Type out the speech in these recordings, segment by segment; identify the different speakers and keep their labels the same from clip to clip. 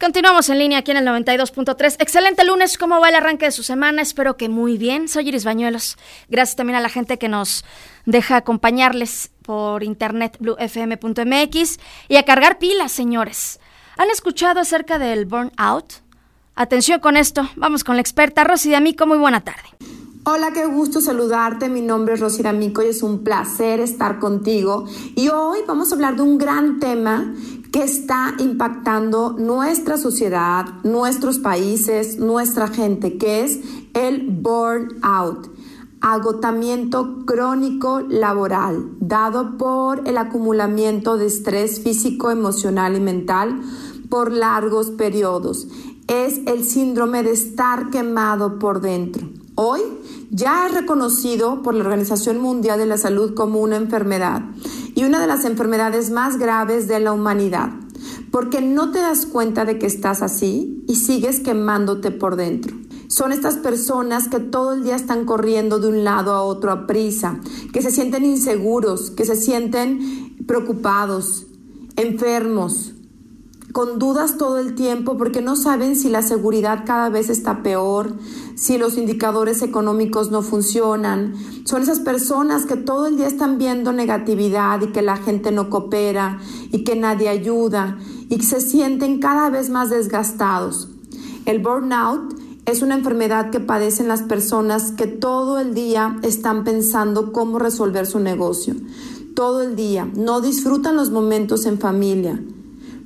Speaker 1: Continuamos en línea aquí en el 92.3. Excelente lunes, ¿cómo va el arranque de su semana? Espero que muy bien. Soy Iris Bañuelos. Gracias también a la gente que nos deja acompañarles por internet bluefm.mx y a cargar pilas, señores. ¿Han escuchado acerca del burnout? Atención con esto, vamos con la experta Rosy D'Amico, muy buena tarde.
Speaker 2: Hola, qué gusto saludarte. Mi nombre es Rosy D'Amico y es un placer estar contigo. Y hoy vamos a hablar de un gran tema que está impactando nuestra sociedad, nuestros países, nuestra gente, que es el burnout, agotamiento crónico laboral, dado por el acumulamiento de estrés físico, emocional y mental por largos periodos. Es el síndrome de estar quemado por dentro. Hoy ya es reconocido por la Organización Mundial de la Salud como una enfermedad y una de las enfermedades más graves de la humanidad, porque no te das cuenta de que estás así y sigues quemándote por dentro. Son estas personas que todo el día están corriendo de un lado a otro a prisa, que se sienten inseguros, que se sienten preocupados, enfermos, con dudas todo el tiempo porque no saben si la seguridad cada vez está peor, si los indicadores económicos no funcionan. Son esas personas que todo el día están viendo negatividad y que la gente no coopera y que nadie ayuda y se sienten cada vez más desgastados. El burnout es una enfermedad que padecen las personas que todo el día están pensando cómo resolver su negocio. Todo el día. No disfrutan los momentos en familia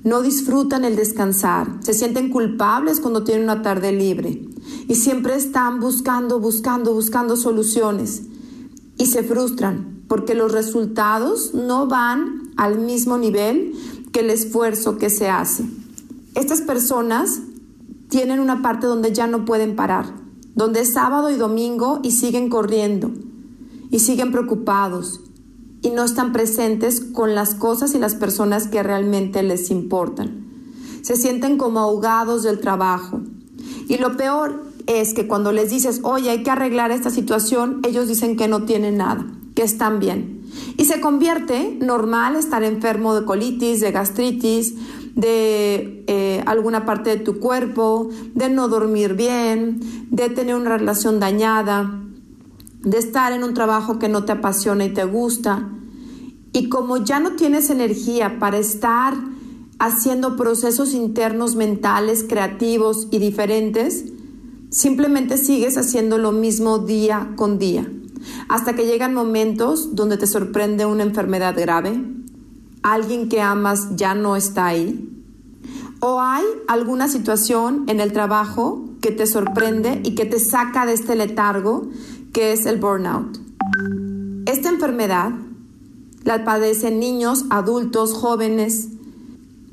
Speaker 2: no disfrutan el descansar, se sienten culpables cuando tienen una tarde libre. Y siempre están buscando, buscando, buscando soluciones. Y se frustran porque los resultados no van al mismo nivel que el esfuerzo que se hace. Estas personas tienen una parte donde ya no pueden parar, donde es sábado y domingo y siguen corriendo y siguen preocupados y no están presentes con las cosas y las personas que realmente les importan. Se sienten como ahogados del trabajo. Y lo peor es que cuando les dices, oye, hay que arreglar esta situación, ellos dicen que no tienen nada, que están bien. Y se convierte normal estar enfermo de colitis, de gastritis, de eh, alguna parte de tu cuerpo, de no dormir bien, de tener una relación dañada, de estar en un trabajo que no te apasiona y te gusta. Y como ya no tienes energía para estar haciendo procesos internos mentales, creativos y diferentes, simplemente sigues haciendo lo mismo día con día, hasta que llegan momentos donde te sorprende una enfermedad grave, alguien que amas ya no está ahí, o hay alguna situación en el trabajo que te sorprende y que te saca de este letargo que es el burnout. Esta enfermedad la padecen niños, adultos, jóvenes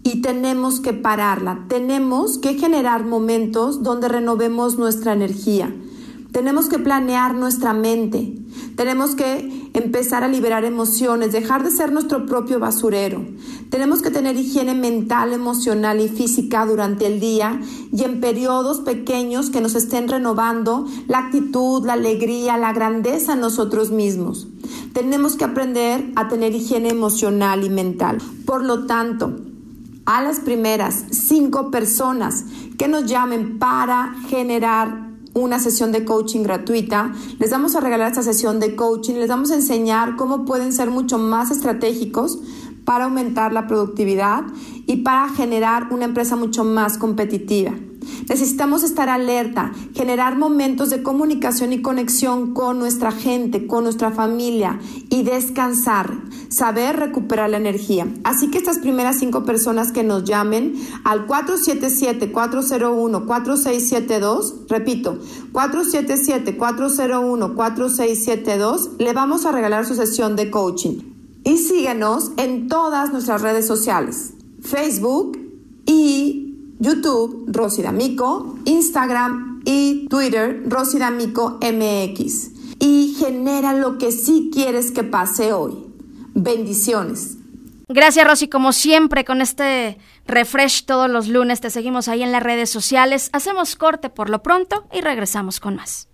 Speaker 2: y tenemos que pararla. Tenemos que generar momentos donde renovemos nuestra energía. Tenemos que planear nuestra mente. Tenemos que empezar a liberar emociones, dejar de ser nuestro propio basurero. Tenemos que tener higiene mental, emocional y física durante el día y en periodos pequeños que nos estén renovando la actitud, la alegría, la grandeza en nosotros mismos. Tenemos que aprender a tener higiene emocional y mental. Por lo tanto, a las primeras cinco personas que nos llamen para generar una sesión de coaching gratuita. Les vamos a regalar esta sesión de coaching, les vamos a enseñar cómo pueden ser mucho más estratégicos para aumentar la productividad y para generar una empresa mucho más competitiva. Necesitamos estar alerta, generar momentos de comunicación y conexión con nuestra gente, con nuestra familia y descansar, saber recuperar la energía. Así que estas primeras cinco personas que nos llamen al 477-401-4672, repito, 477-401-4672, le vamos a regalar su sesión de coaching. Y síguenos en todas nuestras redes sociales, Facebook YouTube, Rosy D'Amico, Instagram y Twitter, Rosy D'Amico MX. Y genera lo que sí quieres que pase hoy. Bendiciones.
Speaker 1: Gracias Rosy, como siempre con este refresh todos los lunes te seguimos ahí en las redes sociales. Hacemos corte por lo pronto y regresamos con más.